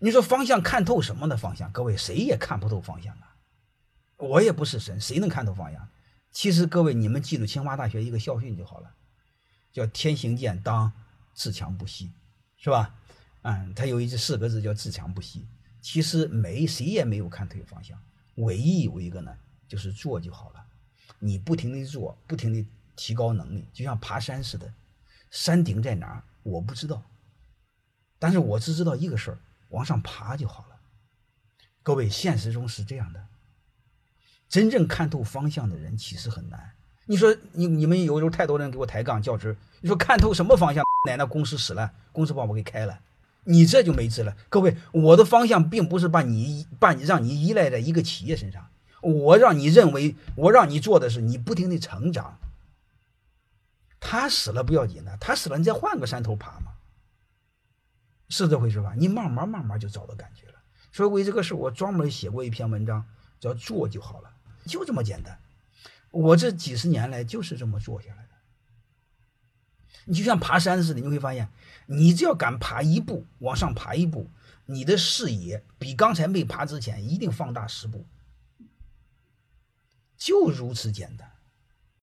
你说方向看透什么的方向？各位谁也看不透方向啊！我也不是神，谁能看透方向？其实各位，你们记住清华大学一个校训就好了，叫“天行健，当自强不息”，是吧？嗯，他有一句四个字叫“自强不息”。其实没谁也没有看透方向，唯一有一个呢，就是做就好了。你不停的做，不停的提高能力，就像爬山似的，山顶在哪儿我不知道，但是我只知道一个事儿，往上爬就好了。各位，现实中是这样的。真正看透方向的人其实很难。你说你你们有时候太多人给我抬杠较真，你说看透什么方向？奶奶公司死了，公司把我给开了，你这就没治了。各位，我的方向并不是把你把你让你依赖在一个企业身上，我让你认为我让你做的是你不停的成长。他死了不要紧的，他死了你再换个山头爬嘛，是这回事吧？你慢慢慢慢就找到感觉了。所以为这个事，我专门写过一篇文章，叫做就好了。就这么简单，我这几十年来就是这么做下来的。你就像爬山似的，你会发现，你只要敢爬一步，往上爬一步，你的视野比刚才没爬之前一定放大十步，就如此简单。